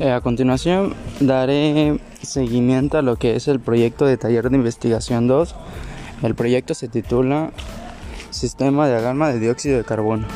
Eh, a continuación daré seguimiento a lo que es el proyecto de taller de investigación 2. El proyecto se titula Sistema de alarma de dióxido de carbono.